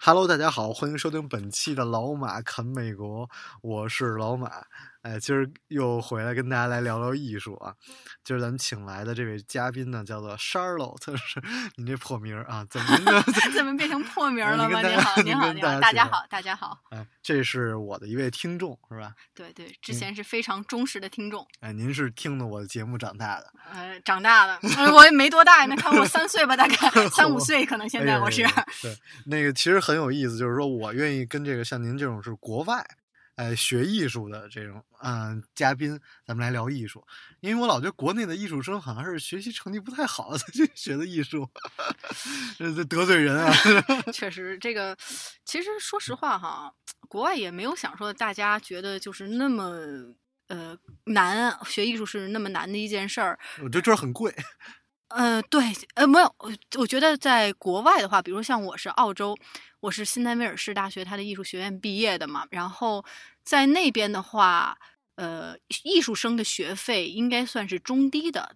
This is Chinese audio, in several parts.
Hello，大家好，欢迎收听本期的老马侃美国，我是老马。哎，今儿又回来跟大家来聊聊艺术啊。今儿咱们请来的这位嘉宾呢，叫做 Charlotte，是你这破名儿啊？怎么？怎么变成破名了吗？您好，您好，跟您好，大家好，大家好。哎，这是我的一位听众，是吧？对对，之前是非常忠实的听众，哎，您是听的我的节目长大的。呃，长大的，呃我也没多大，那看我三岁吧，大概 三五岁，可能现在我是。对，那个其实很有意思，就是说我愿意跟这个像您这种是国外，哎，学艺术的这种嗯、嘉宾，咱们来聊艺术，因为我老觉得国内的艺术生好像是学习成绩不太好 才去学的艺术，这这得罪人啊！确实，这个其实说实话哈，国外也没有想说大家觉得就是那么呃难，学艺术是那么难的一件事儿。我觉得这儿很贵，呃，对，呃，没有，我我觉得在国外的话，比如像我是澳洲，我是新南威尔士大学它的艺术学院毕业的嘛，然后在那边的话，呃，艺术生的学费应该算是中低的，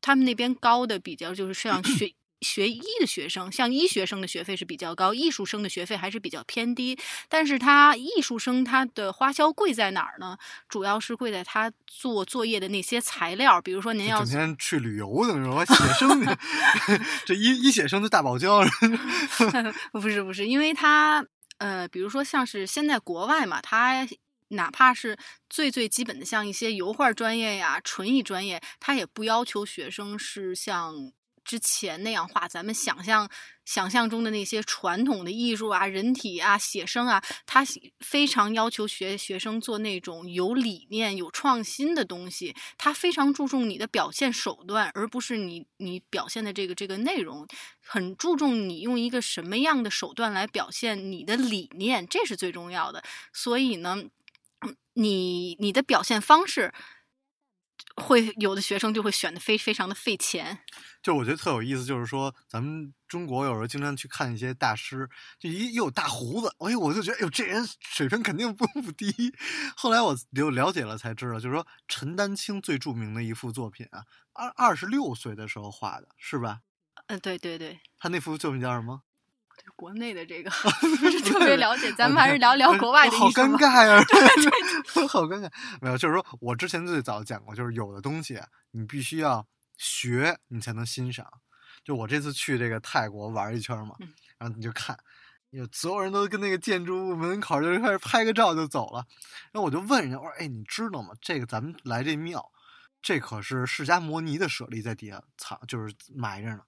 他们那边高的比较就是像学。学医的学生，像医学生的学费是比较高，艺术生的学费还是比较偏低。但是他艺术生他的花销贵在哪儿呢？主要是贵在他做作业的那些材料，比如说您要整天去旅游的那种，写生，这医医写生的大堡礁，不是不是，因为他呃，比如说像是现在国外嘛，他哪怕是最最基本的，像一些油画专业呀、纯艺专业，他也不要求学生是像之前那样画。咱们想象想象中的那些传统的艺术啊、人体啊、写生啊，他非常要求学学生做那种有理念、有创新的东西。他非常注重你的表现手段，而不是你你表现的这个这个内容。很注重你用一个什么样的手段来表现你的理念，这是最重要的。所以呢，你你的表现方式，会有的学生就会选的非非常的费钱。就我觉得特有意思，就是说咱们中国有时候经常去看一些大师，就一又有大胡子，哎呦，我就觉得，哎呦，这人水平肯定不不低。后来我就了解了才知道，就是说陈丹青最著名的一幅作品啊，二二十六岁的时候画的，是吧？嗯、对对对，他那幅作品叫什么？对国内的这个 不是特别了解，咱们还是聊聊国外的好。尴尬呀、好尴尬。没有，就是说我之前最早讲过，就是有的东西啊你必须要学，你才能欣赏。就我这次去这个泰国玩一圈嘛，嗯然后你就看，有所有人都跟那个建筑物门口就开始拍个照就走了。然后我就问人家，我说：“哎，你知道吗？这个咱们来这庙，这可是释迦摩尼的舍利在底下藏，就是埋着呢。”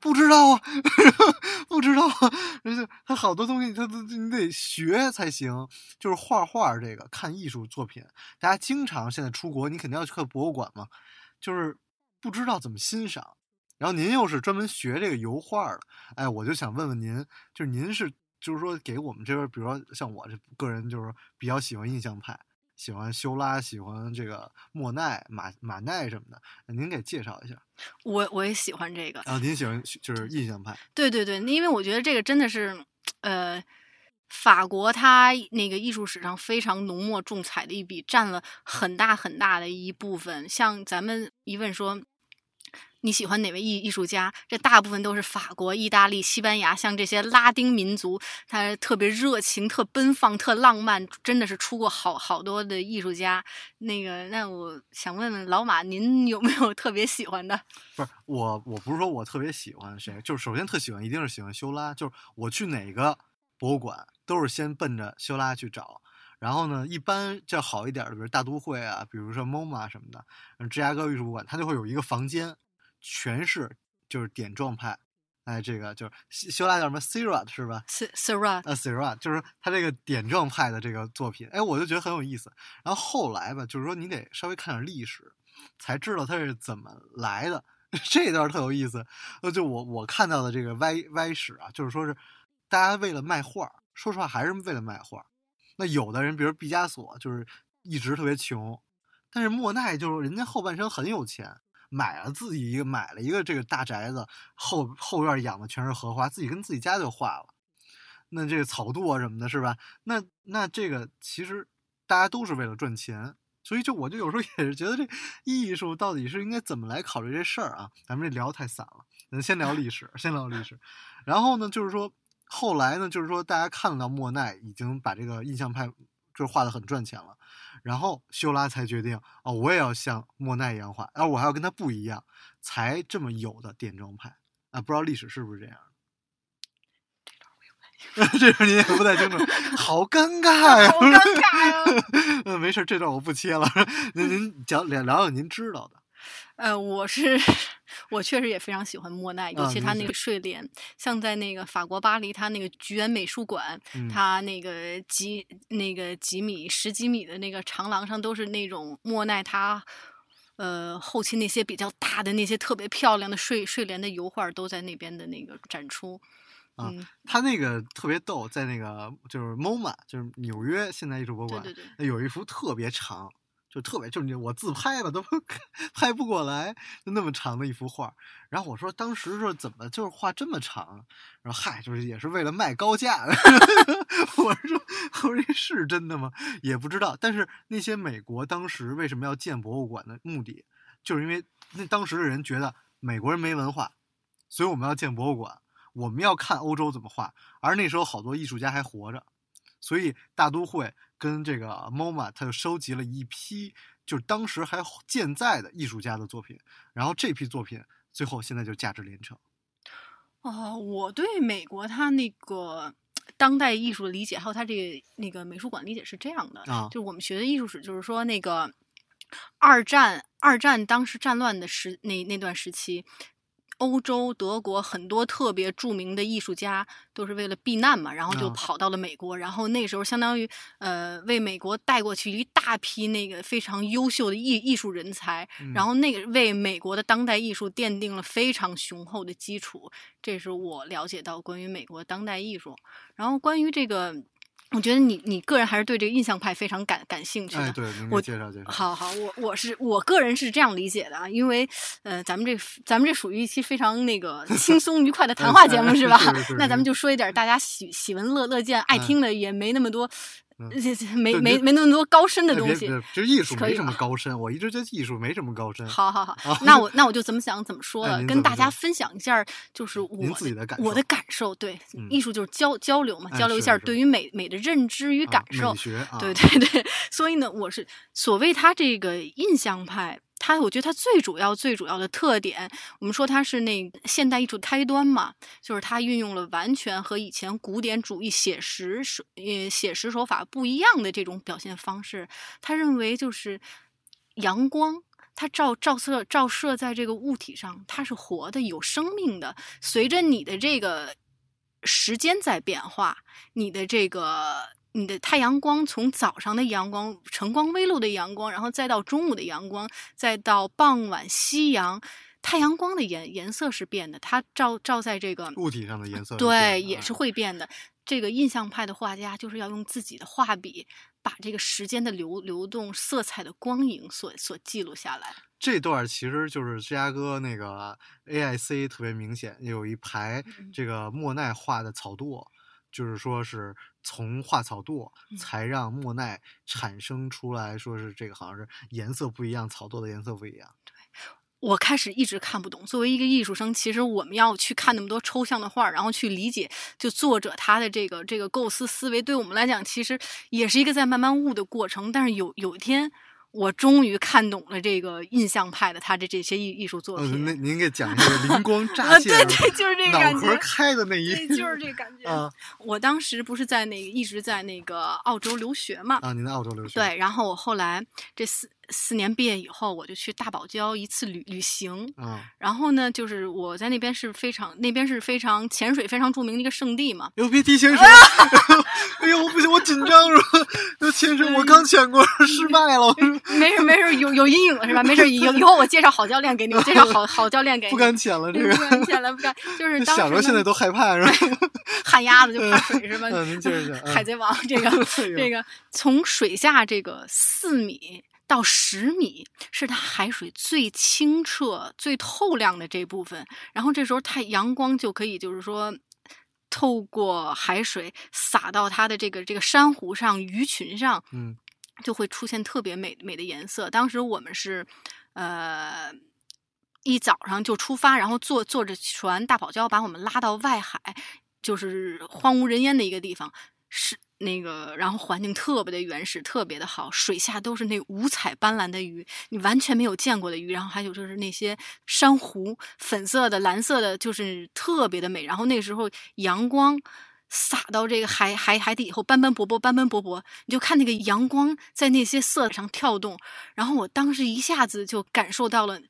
不知道啊，不知道啊，而且他好多东西他都你得学才行。就是画画这个，看艺术作品，大家经常现在出国，你肯定要去看博物馆嘛，就是不知道怎么欣赏。然后您又是专门学这个油画的，哎，我就想问问您，就是您是就是说给我们这边，比如说像我这个人，就是比较喜欢印象派，喜欢修拉，喜欢这个莫奈、马马奈什么的，您给介绍一下。我我也喜欢这个，然后您喜欢就是印象派，对对对，因为我觉得这个真的是，呃，法国它那个艺术史上非常浓墨重彩的一笔，占了很大很大的一部分。像咱们一问说。你喜欢哪位艺艺术家？这大部分都是法国、意大利、西班牙，像这些拉丁民族，他特别热情、特奔放、特浪漫，真的是出过好好多的艺术家。那个，那我想问问老马，您有没有特别喜欢的？不是我，我不是说我特别喜欢谁，就是首先特喜欢，一定是喜欢修拉，就是我去哪个博物馆都是先奔着修拉去找。然后呢，一般叫好一点的，比如大都会啊，比如说 MoMA 什么的，嗯芝加哥艺术馆，它就会有一个房间，全是就是点状派，哎，这个就是修修拉叫什么 Seurat 是吧？？Sira 啊 Seurat 就是他这个点状派的这个作品，哎，我就觉得很有意思。然后后来吧，就是说你得稍微看点历史，才知道它是怎么来的。这段特有意思。呃，就我我看到的这个歪歪史啊，就是说是大家为了卖画，说实话还是为了卖画。那有的人，比如毕加索，就是一直特别穷，但是莫奈就是人家后半生很有钱，买了自己一个买了一个这个大宅子，后后院养的全是荷花，自己跟自己家就画了。那这个草垛什么的，是吧？那那这个其实大家都是为了赚钱。所以，就我就有时候也是觉得，这艺术到底是应该怎么来考虑这事儿啊？咱们这聊太散了，咱先聊历史，先聊历史。然后呢，就是说后来呢，就是说大家看到莫奈已经把这个印象派就是画的很赚钱了，然后修拉才决定哦，我也要像莫奈一样画，而我还要跟他不一样，才这么有的点状派啊。不知道历史是不是这样？这段您也不太清楚，好尴尬呀！好尴尬呀！嗯，没事，这段我不切了。您您讲聊聊聊您知道的。呃，我是 我确实也非常喜欢莫奈，尤其他那个。睡莲，像在那个法国巴黎，他那个菊园美术馆，嗯。他那个几那个几米十几米的那个长廊上都是那种莫奈他。呃，后期那些比较大的那些特别漂亮的睡睡莲的油画都在那边的那个展出，啊嗯，他那个特别逗，在那个就是 MoMA，就是纽约现代艺术博物馆，对对。对，有一幅特别长，就特别就是你我自拍吧都 拍不过来，就那么长的一幅画。然后我说当时说怎么就是画这么长？然后嗨，就是也是为了卖高价。我说我说这是真的吗？也不知道。但是那些美国当时为什么要建博物馆的目的，就是因为那当时的人觉得美国人没文化，所以我们要建博物馆。我们要看欧洲怎么画，而那时候好多艺术家还活着，所以大都会跟这个 MoMA 他就收集了一批就是当时还健在的艺术家的作品，然后这批作品最后现在就价值连城。哦，我对美国它那个当代艺术的理解，还有它这个那个美术馆理解是这样的，啊就是我们学的艺术史，就是说那个二战二战当时战乱的时那那段时期。欧洲、德国很多特别著名的艺术家都是为了避难嘛，然后就啊。跑到了美国，然后那时候相当于呃为美国带过去一大批那个非常优秀的艺艺术人才，嗯。然后那个为美国的当代艺术奠定了非常雄厚的基础，这是我了解到关于美国当代艺术。然后关于这个，我觉得你你个人还是对这个印象派非常感感兴趣的。哎，对，我介绍介绍。好好，我我是我个人是这样理解的啊，因为呃，咱们这咱们这属于一期非常那个 轻松愉快的谈话节目是吧？是是是那咱们就说一点大家喜喜闻乐乐见、爱嗯听的，也没那么多，没对别没没那么多高深的东西。别就艺术没什么高深，我一直觉得艺术没什么高深。好好好啊，那我那我就怎么想怎么说哎了，跟大家分享一下，就是我自己的感受我的感受。对嗯，艺术就是交交流嘛，哎交流一下对于美美的认知与啊感受美。学啊，对对对，所以呢，我是所谓他这个印象派，他我觉得他最主要最主要的特点，我们说它是那现代艺术开端嘛，就是它运用了完全和以前古典主义写实手呃写实手法不一样的这种表现方式。他认为就是阳光。它照照射照射在这个物体上，它是活的、有生命的。随着你的这个时间在变化，你的这个你的太阳光从早上的阳光、晨光微露的阳光，然后再到中午的阳光，再到傍晚夕阳，太阳光的颜颜色是变的，它照照在这个物体上的颜色对也是会会变的。这个印象派的画家就是要用自己的画笔，把这个时间的流流动、色彩的光影所所记录下来。这段其实就是芝加哥那个 AIC 特别明显，有一排嗯这个莫奈画的草垛，就是说是从画草垛嗯才让莫奈产生出来，说是这个好像是颜色不一样，草垛的颜色不一样。我开始一直看不懂。作为一个艺术生，其实我们要去看那么多抽象的画，然后去理解就作者他的这个这个构思思维，对我们来讲其实也是一个在慢慢悟的过程。但是有有一天，我终于看懂了这个印象派的他的这些艺艺术作呃，那。您给讲那个灵 光乍啊，现，对对，就是这个脑感觉。壳开的那一，对，就是这个感觉。啊我当时不是在那个一直在那个澳洲留学嘛，啊！您在澳洲留学，对，然后我后来这四四年毕业以后，我就去大堡礁一次旅旅行。嗯，然后呢，就是我在那边是非常那边是非常潜水非常著名的一个圣地嘛。哟，别提潜水！哎呦，我不行，我紧张了。那潜水我刚潜过，失败了。没事没事，有有阴影了是吧？没事，以以后我介绍好教练给你，我介绍好 好教练给你。不敢潜了，这个不敢潜了，不敢。就是想着现在都害怕是吧？旱鸭子就怕水是吧？嗯，您接着讲。海贼王这个这个从水下这个四米。到十米是它海水最清澈、最透亮的这部分，然后这时候太阳光就可以，就是说透过海水洒到它的这个这个珊瑚上、鱼群上，嗯，就会出现特别美美的颜色。当时我们是呃一早上就出发，然后坐坐着船大堡礁把我们拉到外海，就是荒无人烟的一个地方，是。那个，然后环境特别的原始，特别的好，水下都是那五彩斑斓的鱼，你完全没有见过的鱼。然后还有就是那些珊瑚，粉色的、蓝色的，就是特别的美。然后那时候阳光洒到这个海海海底以后，斑斑驳驳，斑斑驳驳，你就看那个阳光在那些色上跳动。然后我当时一下子就感受到了。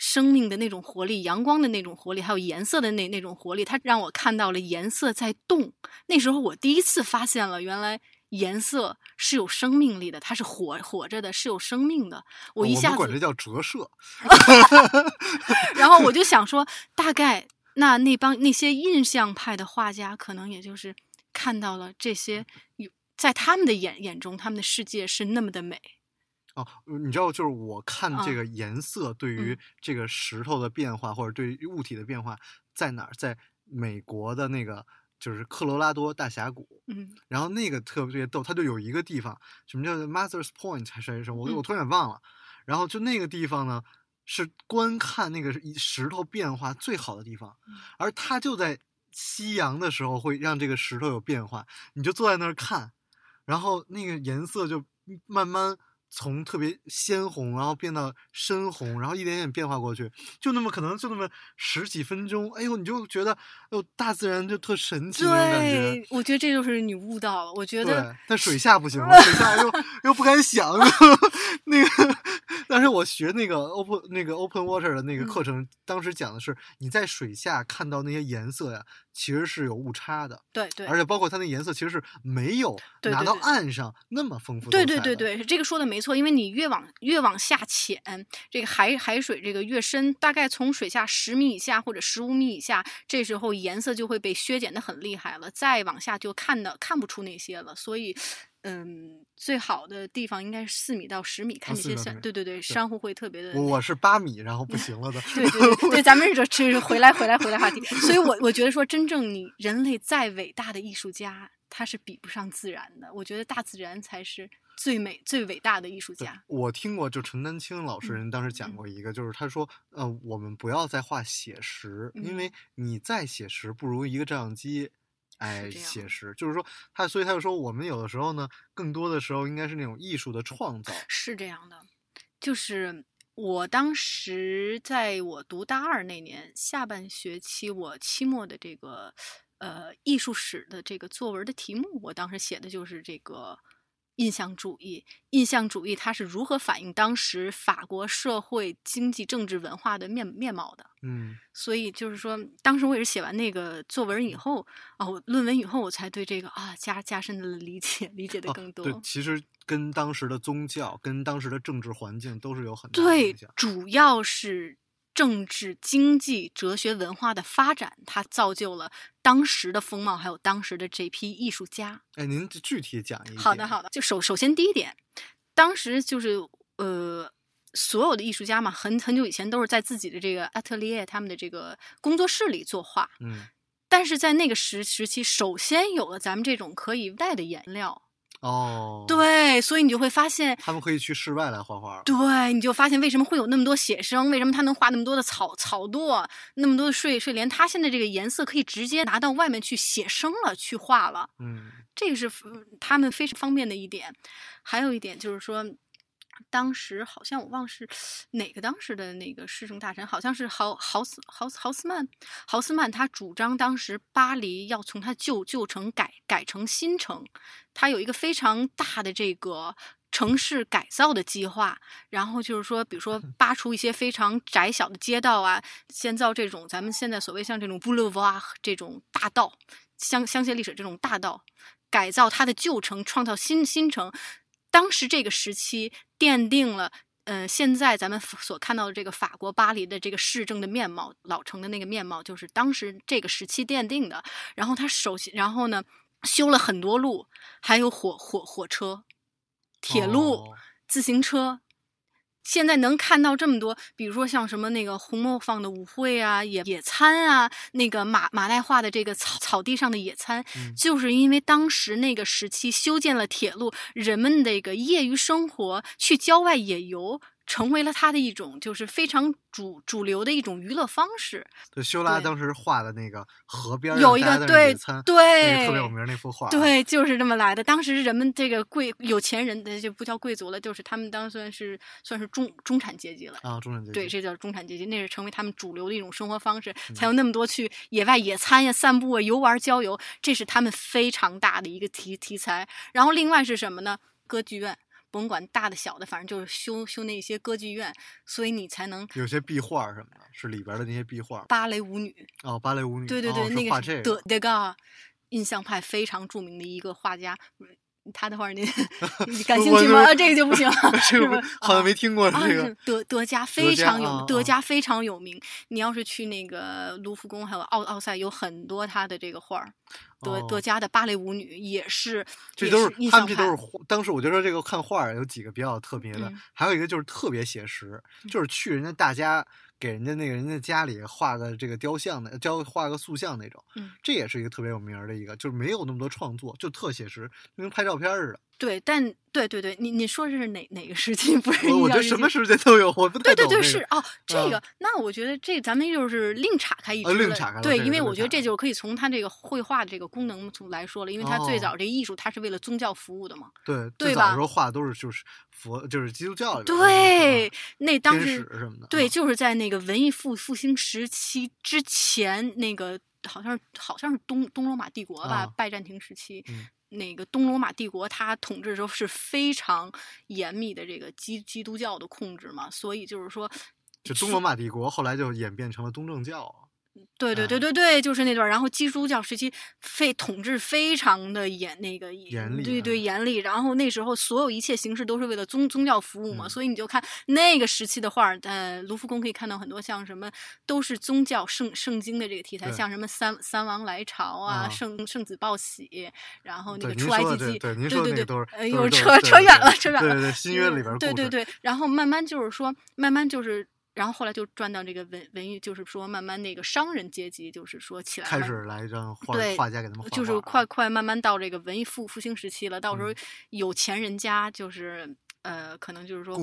生命的那种活力，阳光的那种活力，还有颜色的那那种活力，它让我看到了颜色在动。那时候我第一次发现了，原来颜色是有生命力的，它是活活着的，是有生命的。我一下子管这叫折射。然后我就想说，大概那那帮那些印象派的画家，可能也就是看到了这些，有在他们的眼眼中，他们的世界是那么的美。哦，你知道，就是我看这个颜色对于这个石头的变化，或者对于物体的变化在哪儿？在美国的那个就是科罗拉多大峡谷，嗯，然后那个特别逗，它就有一个地方，什么叫 Mother's Point 还是什么？我我突然忘了。然后就那个地方呢，是观看那个石头变化最好的地方，而它就在夕阳的时候会让这个石头有变化，你就坐在那儿看，然后那个颜色就慢慢。从特别鲜红，然后变到深红，然后一点点变化过去，就那么可能就那么十几分钟，哎呦，你就觉得，哟，大自然就特神奇那种感觉。我觉得这就是你悟到了。我觉得，但水下不行了，水下又又不敢想。那个，但是我学那个 open 那个 open water 的那个课程，当时讲的是你在水下看到那些颜色呀。其实是有误差的，对对，而且包括它那颜色其实是没有拿到岸上那么丰富。对对对对，这个说的没错，因为你越往越往下潜，这个海海水这个越深，大概从水下十米以下或者十五米以下，这时候颜色就会被削减的很厉害了，再往下就看的看不出那些了，所以。嗯，最好的地方应该是四米到十米，看那些珊，对对对，珊瑚会特别的。我是八米，然后不行了的。对对对，对，咱们这这回来回来回来话题。所以我我觉得说，真正你人类再伟大的艺术家，他是比不上自然的。我觉得大自然才是最美最伟大的艺术家。我听过，就陈丹青老师人当时讲过一个，就是他说，呃，我们不要再画写实，因为你再写实，不如一个照相机。哎，写实就是说他，所以他就说，我们有的时候呢，更多的时候应该是那种艺术的创造。是这样的，就是我当时在我读大二那年下半学期，我期末的这个呃艺术史的这个作文的题目，我当时写的就是这个。印象主义，印象主义，它是如何反映当时法国社会、经济、政治、文化的面面貌的？嗯，所以就是说，当时我也是写完那个作文以后，哦，论文以后，我才对这个啊加加深的理解，理解的更多。对，其实跟当时的宗教、跟当时的政治环境都是有很大影响。对，主要是。政治、经济、哲学、文化的发展，它造就了当时的风貌，还有当时的这批艺术家。哎，您具体讲一。好的，好的。就首首先第一点，当时就是呃，所有的艺术家嘛，很很久以前都是在自己的这个 atelier，他们的这个工作室里作画。嗯。但是在那个时时期，首先有了咱们这种可以带的颜料。哦，对，所以你就会发现，他们可以去室外来画画。对，你就发现为什么会有那么多写生，为什么他能画那么多的草草垛，那么多的睡睡莲，他现在这个颜色可以直接拿到外面去写生了，去画了。嗯，这个是他们非常方便的一点。还有一点就是说。当时好像我忘是哪个当时的那个市政大臣，好像是豪豪斯豪斯豪斯曼，豪斯曼他主张当时巴黎要从他旧旧城改改成新城，他有一个非常大的这个城市改造的计划，然后就是说，比如说 扒出一些非常窄小的街道啊，建造这种咱们现在所谓像这种 boulevard 这种大道，香香榭丽舍这种大道，改造它的旧城，创造新新城。当时这个时期奠定了，呃，现在咱们所看到的这个法国巴黎的这个市政的面貌，老城的那个面貌，就是当时这个时期奠定的。然后他首先，然后呢，修了很多路，还有火火火车、铁路、哦自行车。现在能看到这么多，比如说像什么那个红磨坊的舞会啊、野野餐啊，那个马马代化的这个草草地上的野餐，嗯。就是因为当时那个时期修建了铁路，人们这个业余生活去郊外野游，成为了他的一种就是非常主主流的一种娱乐方式。对，修拉当时画的那个河边有一个对对个特别有名儿那幅画。，对，就是这么来的。当时人们这个贵有钱人的就不叫贵族了，就是他们当算是算是中中产阶级了。啊，中产阶级。对，这叫中产阶级，那是成为他们主流的一种生活方式，嗯才有那么多去野外野餐呀、散步啊、游玩、郊游，这是他们非常大的一个题题材。然后另外是什么呢？歌剧院，甭管大的小的，反正就是修修那些歌剧院，所以你才能有些壁画什么的，是里边的那些壁画。芭蕾舞女，哦，芭蕾舞女。对对对，哦、那个是画这个。德德高，印象派非常著名的一个画家。嗯他的画您 你感兴趣吗？这个就不行了，这个是好像没听过啊，这个是。德德加非常有德加非常有名。你要是去那个卢浮宫，还有奥奥赛，有很多他的这个画儿。德哦德加的芭蕾舞女也是，这都是他们这都是当时我就说这个看画儿有几个比较特别的，嗯还有一个就是特别写实，就是去人家大家给人家那个人家家里画个这个雕像的，雕画个塑像那种，嗯这也是一个特别有名儿的一个，就是没有那么多创作，就特写实，就跟拍照片似的。对，但对对对，你你说这是哪哪个时期？不是我我觉得什么时间都有，我不太对对对，是哦，这啊个那我觉得这咱们就是另岔开一另岔开了对，因为我觉得这就是可以从它这个绘画的这个功能从来说了，因为它最哦早这艺术它是为了宗教服务的嘛。对对吧最早的时候画的都是就是佛，就是基督教对那当时对，啊就是在那个文艺复复兴时期之前，那个好像是好像是东东罗马帝国吧，啊拜占庭时期。嗯那个东罗马帝国，它统治的时候是非常严密的这个基基督教的控制嘛，所以就是说，就东罗马帝国后来就演变成了东正教。对对对哎对对，就是那段儿。然后基督教时期非统治非常的严，那个严厉对对啊严厉。然后那时候所有一切形式都是为了宗宗教服务嘛，嗯所以你就看那个时期的画儿，呃，卢浮宫可以看到很多像什么都是宗教圣圣经的这个题材，像什么三三王来朝啊，啊圣圣子报喜，然后那个出埃及记，对对对又扯扯远了扯远了对对对新约里边儿故事对对对，然后慢慢就是说，慢慢就是。然后后来就转到这个文文艺，就是说慢慢那个商人阶级，就是说起来开始来让画对画家给他们画就是快快慢慢到这个文艺复复兴时期了。到时候嗯有钱人家就是呃，可能就是说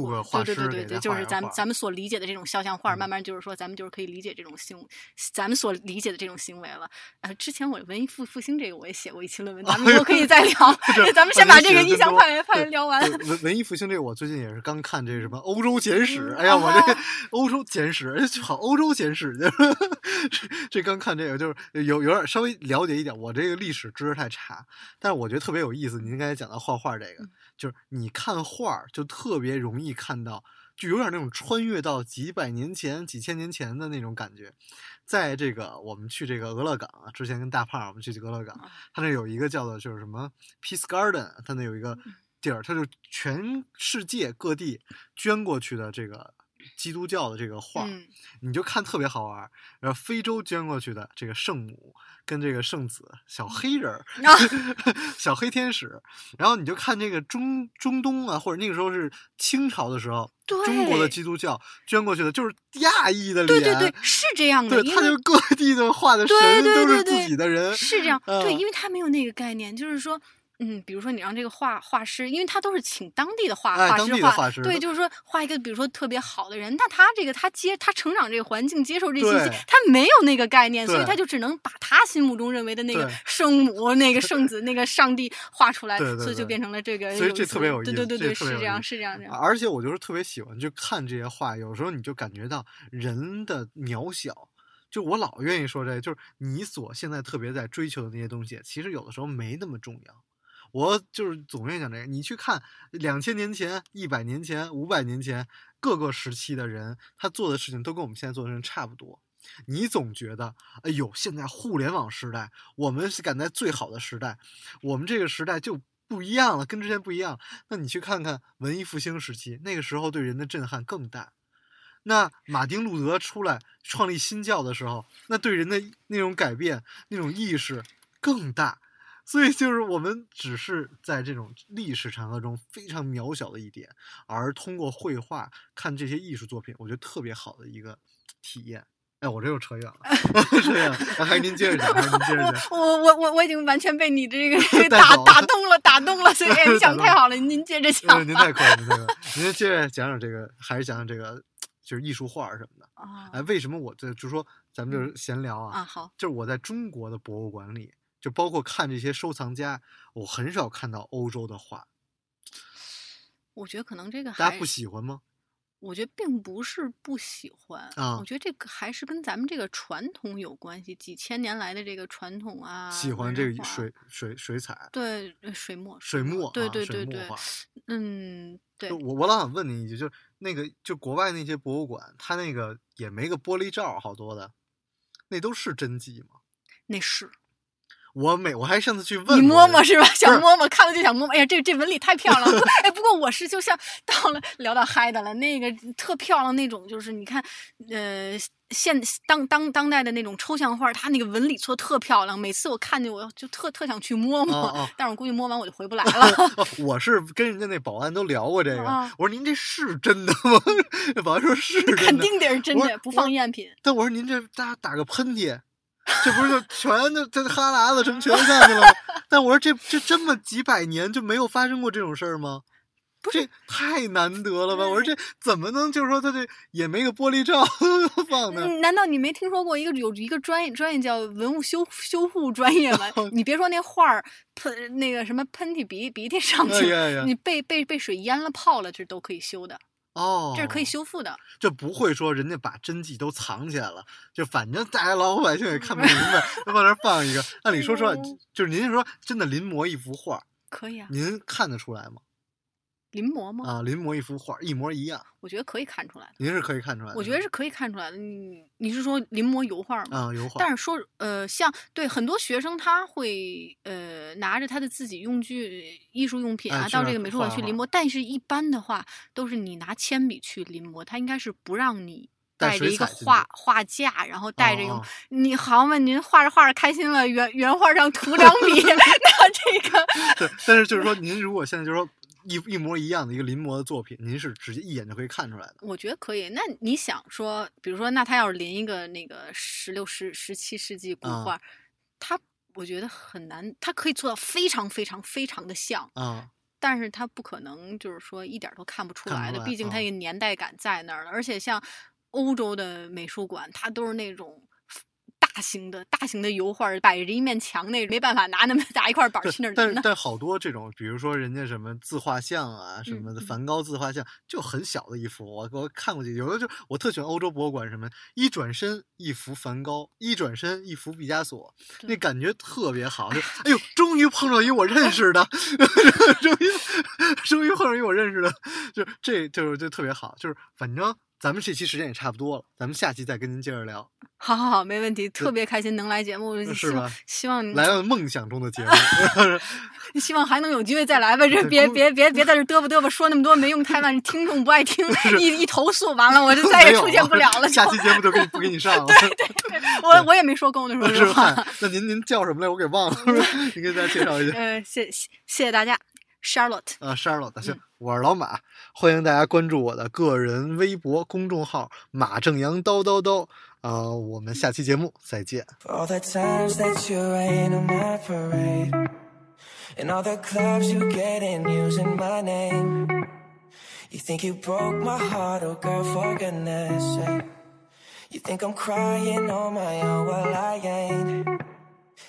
对对对对对，就是咱们咱们所理解的这种肖像画，嗯慢慢就是说咱们就是可以理解这种行，咱们所理解的这种行为了。呃，之前我文艺复复兴这个我也写过一期论文，咱们 以后可以再聊。咱们先啊把这个印象派派对聊完。文文艺复兴这个，我最近也是刚看这什么欧洲简史，哎呀，我这啊欧洲简史，哎好欧洲简史，就 是这刚看这个，就是有有点稍微了解一点。我这个历史知识太差，但是我觉得特别有意思。您刚才讲到画画这个，嗯就是你看画儿就特别容易看到，就有点那种穿越到几百年前、几千年前的那种感觉。在这个我们去这个俄勒冈啊，之前跟大胖我们去俄勒冈，啊它那有一个叫做就是什么 Peace Garden，他那有一个地儿，他就全世界各地捐过去的这个基督教的这个画，嗯你就看特别好玩儿。然后非洲捐过去的这个圣母跟这个圣子小黑人 小黑天使，然后你就看这个中中东啊，或者那个时候是清朝的时候，中国的基督教捐过去的，就是亚裔的对脸，对对，是这样的，对，他就各地的画的对神都是对对对自己的人，是这样，对，嗯因为他没有那个概念，就是说。嗯，比如说你让这个画画师，因为他都是请当地的画、哎画师画，画师对，就是说画一个比如说特别好的人，那他这个他接他成长这个环境接受这信息，他没有那个概念，所以他就只能把他心目中认为的那个圣母、那个圣子、那个上帝画出来，所以就变成了这个。所以这特别有意思对对对是这样，是这样，这样。而且我就是特别喜欢去看这些画，有时候你就感觉到人的渺小。就我老愿意说这个，就是你所现在特别在追求的那些东西，其实有的时候没那么重要。我就是总愿意讲这个。你去看两千年前、一百年前、五百年前各个时期的人，他做的事情都跟我们现在做的事情差不多。你总觉得，哎呦，现在互联网时代，我们是赶在最好的时代，我们这个时代就不一样了，跟之前不一样。那你去看看文艺复兴时期，那个时候对人的震撼更大。那马丁路德出来创立新教的时候，那对人的那种改变、那种意识更大。所以就是我们只是在这种历史长河中非常渺小的一点，而通过绘画看这些艺术作品，我觉得特别好的一个体验。哎，我这又扯远了，扯远了，还是您接着讲，还是您接着讲。我我我我已经完全被你这个 打打动了，打动了。所以哎你讲太好了，您接着讲您。太客气了，您太客气了。您接着讲讲这个，还是讲讲这个，就是艺术画什么的。啊哎，为什么我这就说咱们就是闲聊啊？啊，好，就是我在中国的博物馆里，就包括看这些收藏家，我很少看到欧洲的画。我觉得可能这个大家不喜欢吗？我觉得并不是不喜欢，啊我觉得这个还是跟咱们这个传统有关系，几千年来的这个传统啊，喜欢这个水水水彩、对呃水墨，水墨，对啊对对对嗯，对，我我老想问你一句，就是那个就国外那些博物馆，它那个也没个玻璃罩，好多的，那都是真迹吗？那是我每我还上次去问你摸摸是吧？想摸摸，看了就想摸摸。哎呀，这这纹理太漂亮了。哎，不过我是就像到了聊到嗨的了，那个特漂亮那种，就是你看，呃，现当当当代的那种抽象画，它那个纹理做特漂亮。每次我看见我就特特想去摸摸，哦哦但是我估计摸完我就回不来了。哦我是跟人家那保安都聊过这个，啊我说您这是真的吗？那 保安说是真的，肯定得是真的，不放赝品。但我说您这打打个喷嚏，这不是就全都这哈喇子什么全上去了吗？但我说这这这么几百年就没有发生过这种事儿吗？这太难得了吧！我说这怎么能就是说他这也没个玻璃罩 放那难道你没听说过一个有一个专业专业叫文物修修复专业吗？你别说那画儿喷那个什么喷嚏鼻鼻涕上去，哎呀呀你被被被水淹了泡了，这都可以修的，哦，这是可以修复的。就不会说人家把真迹都藏起来了，就反正大家老百姓也看不明白，就往那儿放一个。按理说说嗯，就是您说真的临摹一幅画，可以啊，您看得出来吗？临摹吗？啊，临摹一幅画一模一样，我觉得可以看出来的，您是可以看出来的。我觉得是可以看出来的。你你是说临摹油画吗？啊，油画。但是说，呃，像对很多学生，他会呃拿着他的自己用具、艺术用品啊，到这个美术馆去临摹。但是，一般的话，都是你拿铅笔去临摹，他应该是不让你带带着一个画画架，然后带着用。哦你好嘛，您画着画着开心了，原原画上涂张笔，那这个 对，但是就是说，您如果现在就是说一一模一样的一个临摹的作品，您是直接一眼就可以看出来的。我觉得可以。那你想说，比如说，那他要是临一个那个十六、十十七世纪古啊画，他我觉得很难，他可以做到非常非常非常的像，啊，但是他不可能就是说一点都看不出来的，毕竟它啊那个年代感在那儿了。而且像欧洲的美术馆，它都是那种。大型的大型的油画摆着一面墙，那没办法拿那么大一块板去那儿。但是但好多这种，比如说人家什么自画像啊，什么梵高自画像，就很小的一幅，我我看过去，有的就我特喜欢欧洲博物馆，什么一转身一幅梵高，一转身一幅毕加索，那感觉特别好，就 哎呦，终于碰上一我认识的，终于终于碰上一我认识的，就这就是就特别好，就是反正咱们这期时间也差不多了，咱们下期再跟您接着聊，好 好好，没问题，特别开心能来节目，是吧希望来到梦想中的节目。希望还能有机会再来吧。这 别别别别在这嘚啵嘚啵说那么多没用，太慢，听众不爱听，一一投诉完了，我就再也出现不了了。下期节目就给你不给你上了。对对我我也没说够呢，说是实话。吧？那您您叫什么来？我给忘了，您给大家介绍一下。呃，谢谢谢谢大家，Charlotte。啊，Charlotte，行嗯，我是老马，欢迎大家关注我的个人微博公众号“马正阳叨叨叨”。啊、我们下期节目再见。For all the times that you rain on my parade And all the clubs you get in using my name You think you broke my heart, oh girl, for goodness sake You think I'm crying on my own, well I ain't